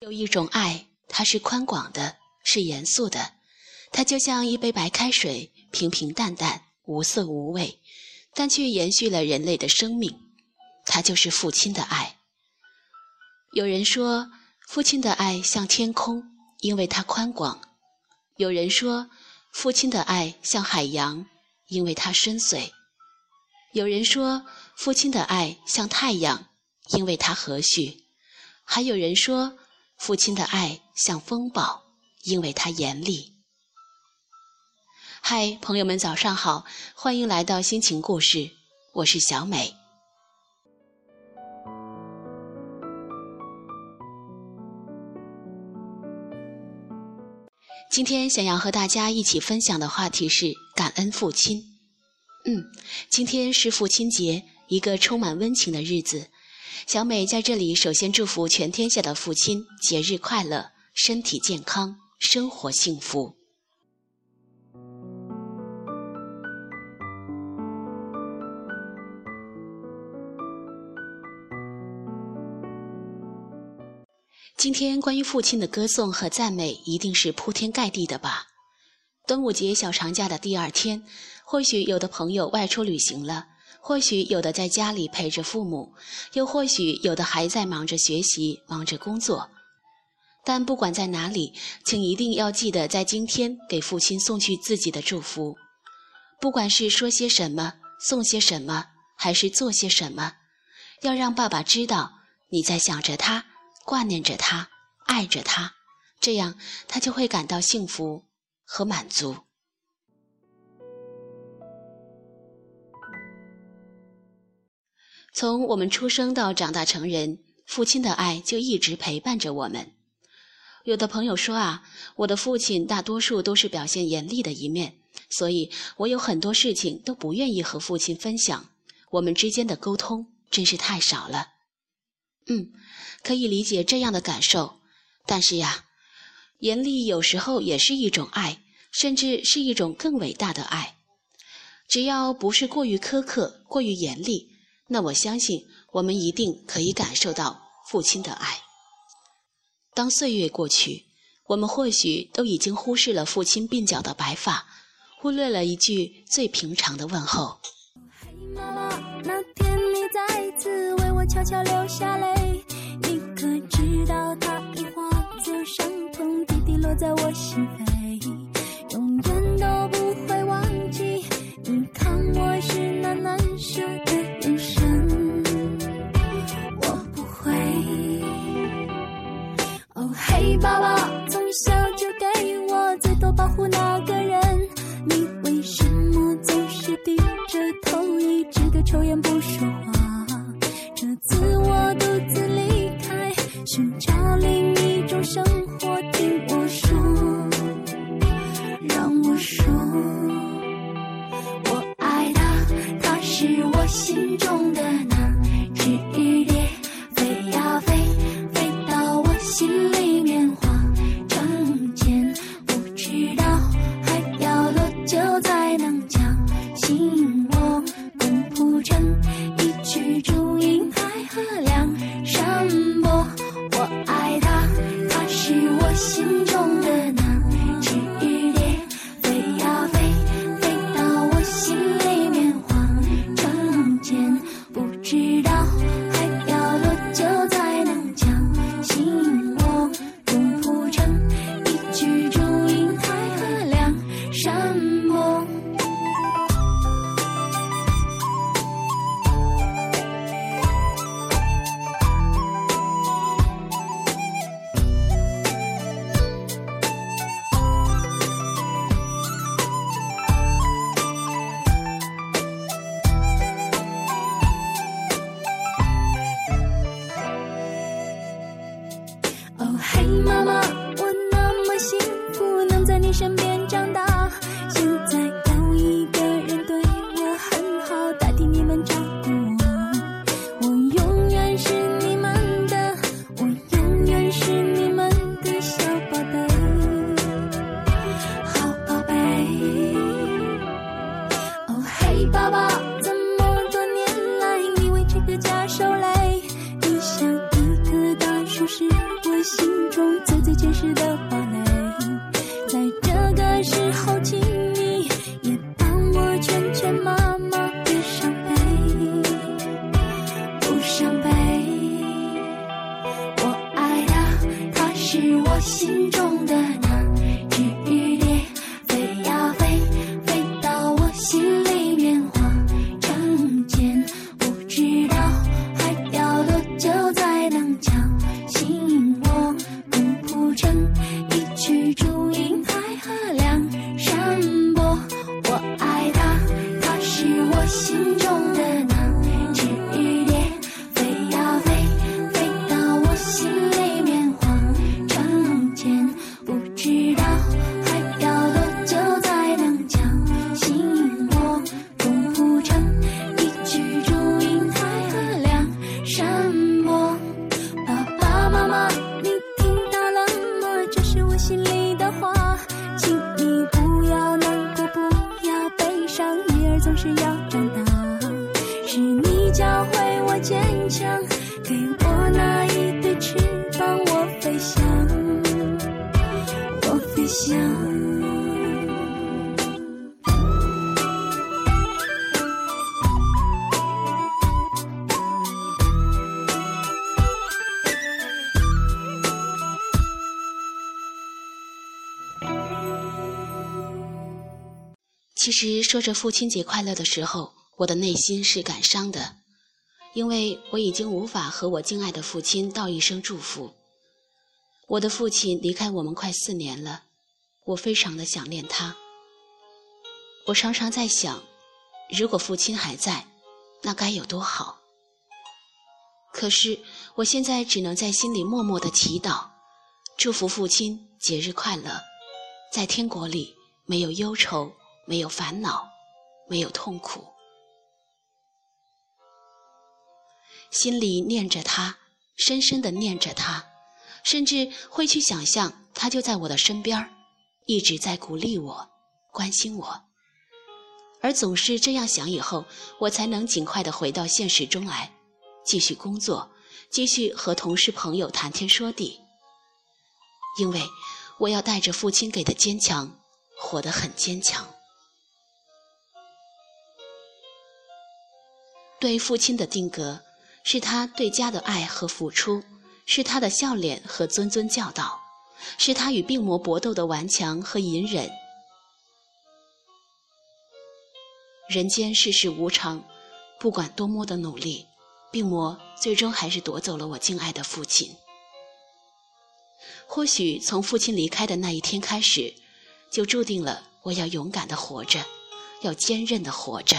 有一种爱，它是宽广的，是严肃的，它就像一杯白开水，平平淡淡，无色无味，但却延续了人类的生命。它就是父亲的爱。有人说，父亲的爱像天空，因为它宽广；有人说，父亲的爱像海洋，因为它深邃；有人说，父亲的爱像太阳，因为它和煦；还有人说，父亲的爱像风暴，因为他严厉。嗨，朋友们，早上好，欢迎来到心情故事，我是小美。今天想要和大家一起分享的话题是感恩父亲。嗯，今天是父亲节，一个充满温情的日子。小美在这里首先祝福全天下的父亲节日快乐，身体健康，生活幸福。今天关于父亲的歌颂和赞美一定是铺天盖地的吧？端午节小长假的第二天，或许有的朋友外出旅行了，或许有的在家里陪着父母，又或许有的还在忙着学习、忙着工作。但不管在哪里，请一定要记得在今天给父亲送去自己的祝福。不管是说些什么、送些什么，还是做些什么，要让爸爸知道你在想着他。挂念着他，爱着他，这样他就会感到幸福和满足。从我们出生到长大成人，父亲的爱就一直陪伴着我们。有的朋友说啊，我的父亲大多数都是表现严厉的一面，所以我有很多事情都不愿意和父亲分享，我们之间的沟通真是太少了。嗯。可以理解这样的感受，但是呀，严厉有时候也是一种爱，甚至是一种更伟大的爱。只要不是过于苛刻、过于严厉，那我相信我们一定可以感受到父亲的爱。当岁月过去，我们或许都已经忽视了父亲鬓角的白发，忽略了一句最平常的问候。妈妈，那天你再次为我悄悄流下泪。可知道它已化作伤痛，滴滴落在我心扉，永远都不是我心中最最坚实的花。其实说着父亲节快乐的时候，我的内心是感伤的，因为我已经无法和我敬爱的父亲道一声祝福。我的父亲离开我们快四年了，我非常的想念他。我常常在想，如果父亲还在，那该有多好。可是我现在只能在心里默默的祈祷，祝福父亲节日快乐，在天国里没有忧愁，没有烦恼，没有痛苦。心里念着他，深深的念着他。甚至会去想象，他就在我的身边一直在鼓励我、关心我。而总是这样想以后，我才能尽快的回到现实中来，继续工作，继续和同事朋友谈天说地。因为我要带着父亲给的坚强，活得很坚强。对父亲的定格，是他对家的爱和付出。是他的笑脸和谆谆教导，是他与病魔搏斗的顽强和隐忍。人间世事无常，不管多么的努力，病魔最终还是夺走了我敬爱的父亲。或许从父亲离开的那一天开始，就注定了我要勇敢的活着，要坚韧的活着。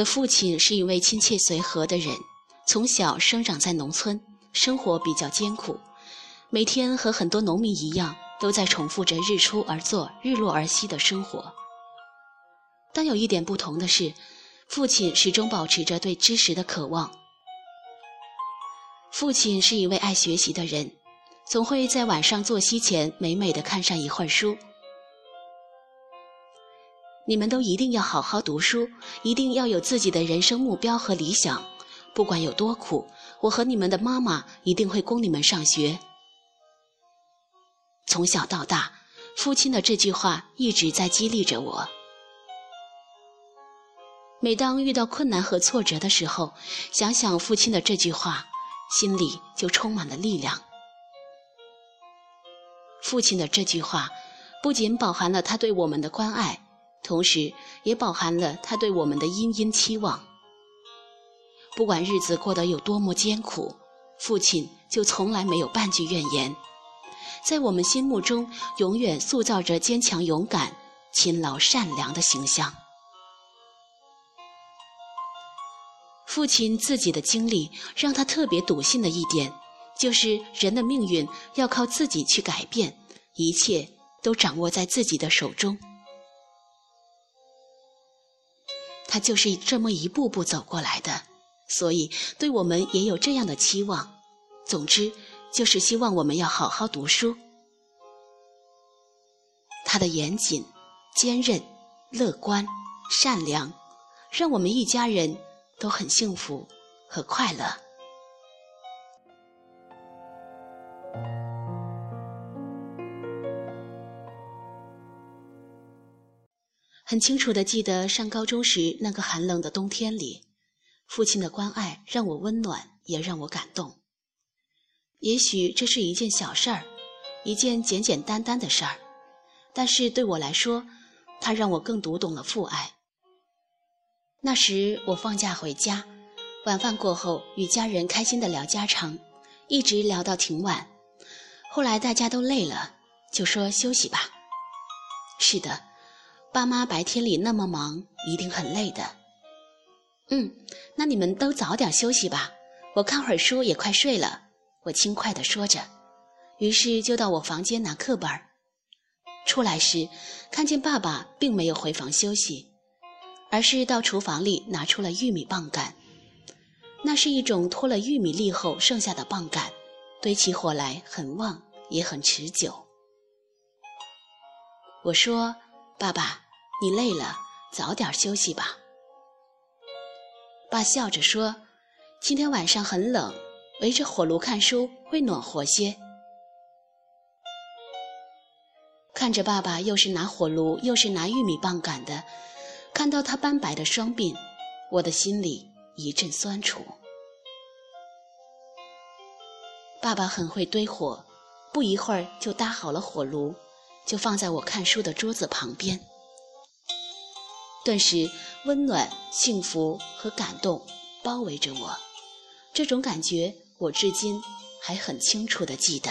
的父亲是一位亲切随和的人，从小生长在农村，生活比较艰苦，每天和很多农民一样，都在重复着日出而作、日落而息的生活。但有一点不同的是，父亲始终保持着对知识的渴望。父亲是一位爱学习的人，总会在晚上作息前美美的看上一会儿书。你们都一定要好好读书，一定要有自己的人生目标和理想，不管有多苦，我和你们的妈妈一定会供你们上学。从小到大，父亲的这句话一直在激励着我。每当遇到困难和挫折的时候，想想父亲的这句话，心里就充满了力量。父亲的这句话，不仅饱含了他对我们的关爱。同时，也饱含了他对我们的殷殷期望。不管日子过得有多么艰苦，父亲就从来没有半句怨言，在我们心目中永远塑造着坚强、勇敢、勤劳、善良的形象。父亲自己的经历让他特别笃信的一点，就是人的命运要靠自己去改变，一切都掌握在自己的手中。他就是这么一步步走过来的，所以对我们也有这样的期望。总之，就是希望我们要好好读书。他的严谨、坚韧、乐观、善良，让我们一家人都很幸福和快乐。很清楚的记得上高中时那个寒冷的冬天里，父亲的关爱让我温暖，也让我感动。也许这是一件小事儿，一件简简单单的事儿，但是对我来说，它让我更读懂了父爱。那时我放假回家，晚饭过后与家人开心的聊家常，一直聊到挺晚。后来大家都累了，就说休息吧。是的。爸妈白天里那么忙，一定很累的。嗯，那你们都早点休息吧，我看会儿书也快睡了。我轻快地说着，于是就到我房间拿课本。出来时，看见爸爸并没有回房休息，而是到厨房里拿出了玉米棒杆。那是一种脱了玉米粒后剩下的棒杆，堆起火来很旺，也很持久。我说。爸爸，你累了，早点休息吧。爸笑着说：“今天晚上很冷，围着火炉看书会暖和些。”看着爸爸又是拿火炉又是拿玉米棒赶的，看到他斑白的双鬓，我的心里一阵酸楚。爸爸很会堆火，不一会儿就搭好了火炉，就放在我看书的桌子旁边。顿时，温暖、幸福和感动包围着我，这种感觉我至今还很清楚的记得。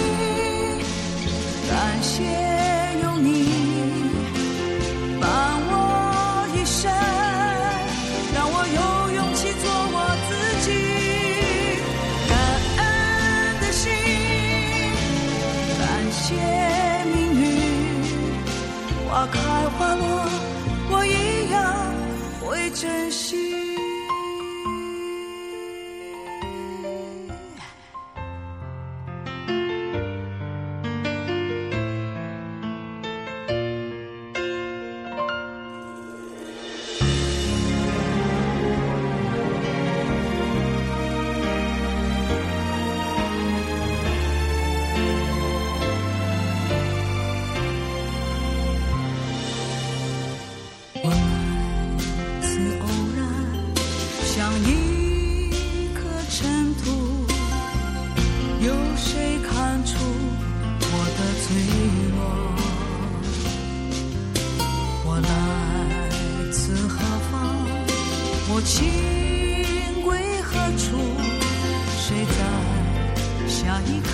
那一刻，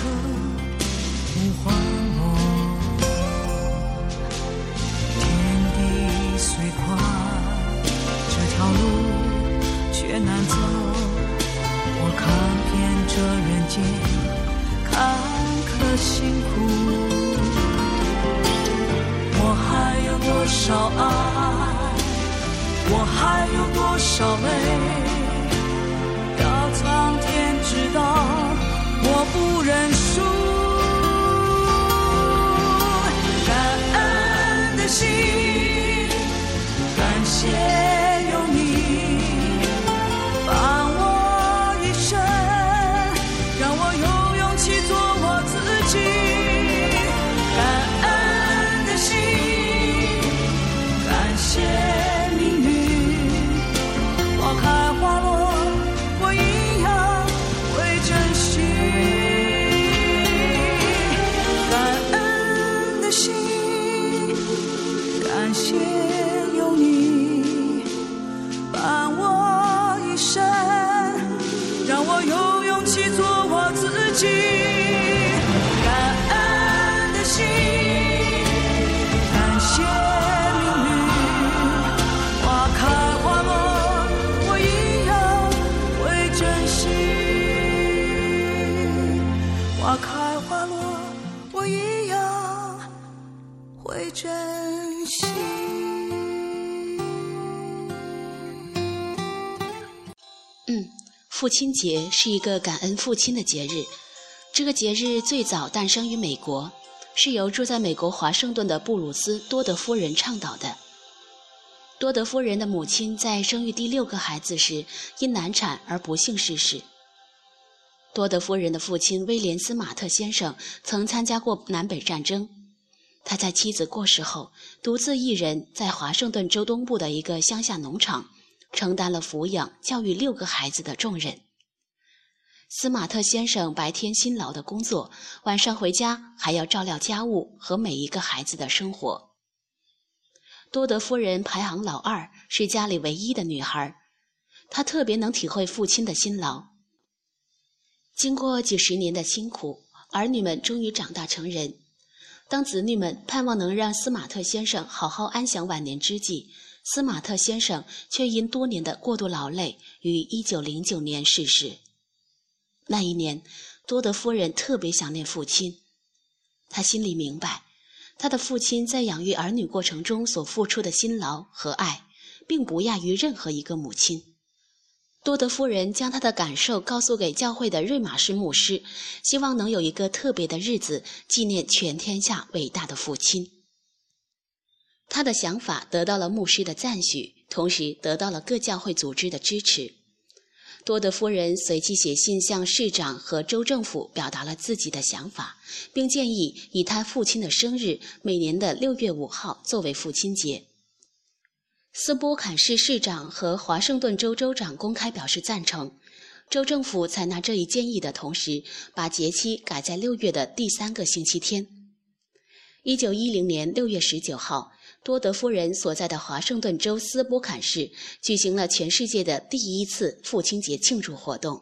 无话。花开花落，我一样会珍惜。嗯父亲节是一个感恩父亲的节日。这个节日最早诞生于美国，是由住在美国华盛顿的布鲁斯多德夫人倡导的。多德夫人的母亲在生育第六个孩子时因难产而不幸逝世。多德夫人的父亲威廉斯马特先生曾参加过南北战争。他在妻子过世后，独自一人在华盛顿州东部的一个乡下农场，承担了抚养、教育六个孩子的重任。斯马特先生白天辛劳的工作，晚上回家还要照料家务和每一个孩子的生活。多德夫人排行老二，是家里唯一的女孩，她特别能体会父亲的辛劳。经过几十年的辛苦，儿女们终于长大成人。当子女们盼望能让斯马特先生好好安享晚年之际，斯马特先生却因多年的过度劳累，于1909年逝世。那一年，多德夫人特别想念父亲，她心里明白，她的父亲在养育儿女过程中所付出的辛劳和爱，并不亚于任何一个母亲。多德夫人将她的感受告诉给教会的瑞玛士牧师，希望能有一个特别的日子纪念全天下伟大的父亲。他的想法得到了牧师的赞许，同时得到了各教会组织的支持。多德夫人随即写信向市长和州政府表达了自己的想法，并建议以他父亲的生日每年的六月五号作为父亲节。斯波坎市市长和华盛顿州州长公开表示赞成，州政府采纳这一建议的同时，把节期改在六月的第三个星期天。一九一零年六月十九号，多德夫人所在的华盛顿州斯波坎市举行了全世界的第一次父亲节庆祝活动。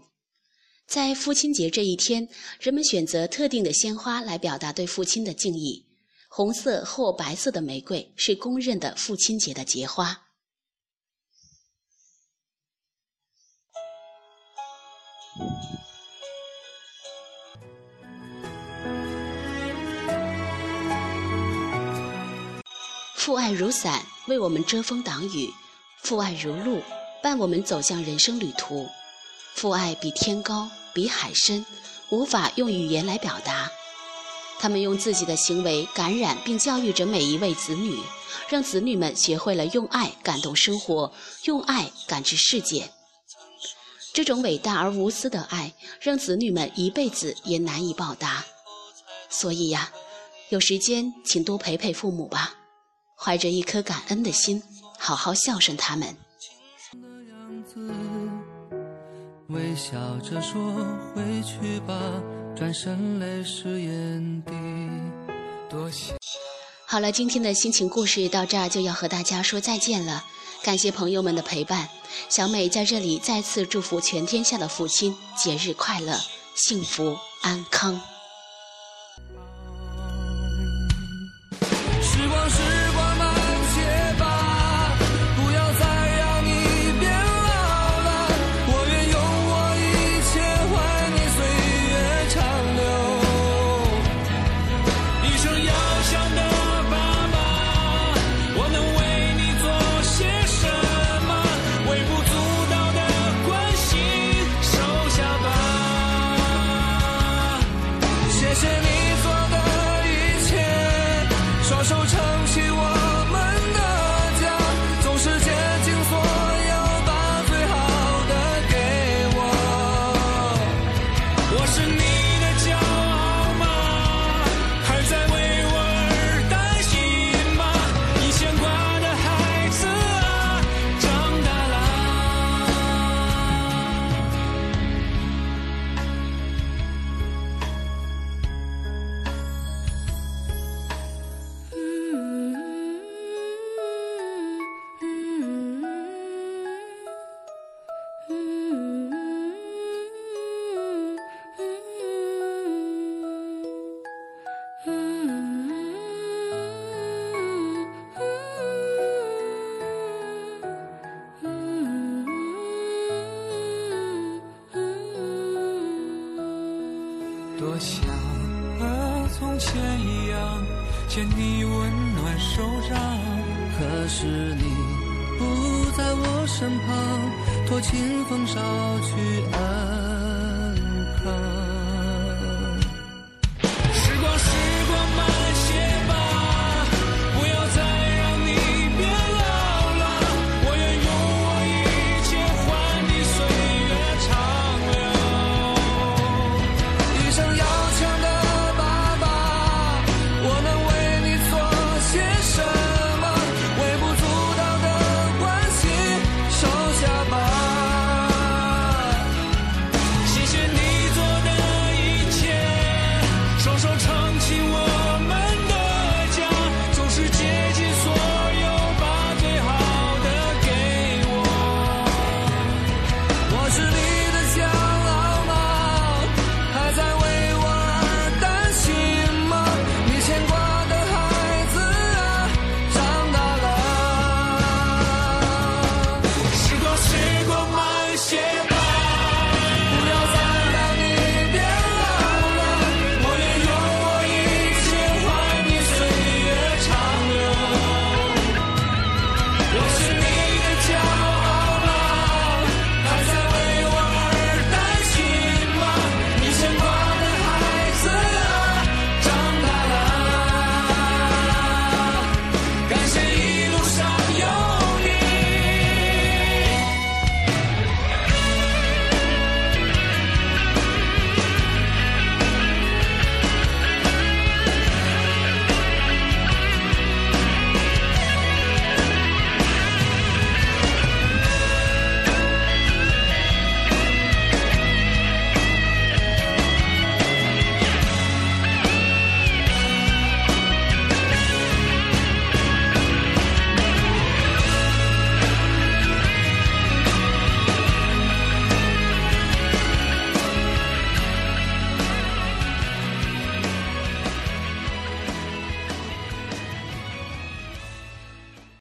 在父亲节这一天，人们选择特定的鲜花来表达对父亲的敬意。红色或白色的玫瑰是公认的父亲节的节花。父爱如伞，为我们遮风挡雨；父爱如路，伴我们走向人生旅途。父爱比天高，比海深，无法用语言来表达。他们用自己的行为感染并教育着每一位子女，让子女们学会了用爱感动生活，用爱感知世界。这种伟大而无私的爱，让子女们一辈子也难以报答。所以呀，有时间请多陪陪父母吧。怀着一颗感恩的心，好好孝顺他们。微笑着说：“回去吧。”转身泪湿眼底。多谢。好了，今天的心情故事到这儿就要和大家说再见了。感谢朋友们的陪伴，小美在这里再次祝福全天下的父亲节日快乐，幸福安康。身旁，托清风捎去安康。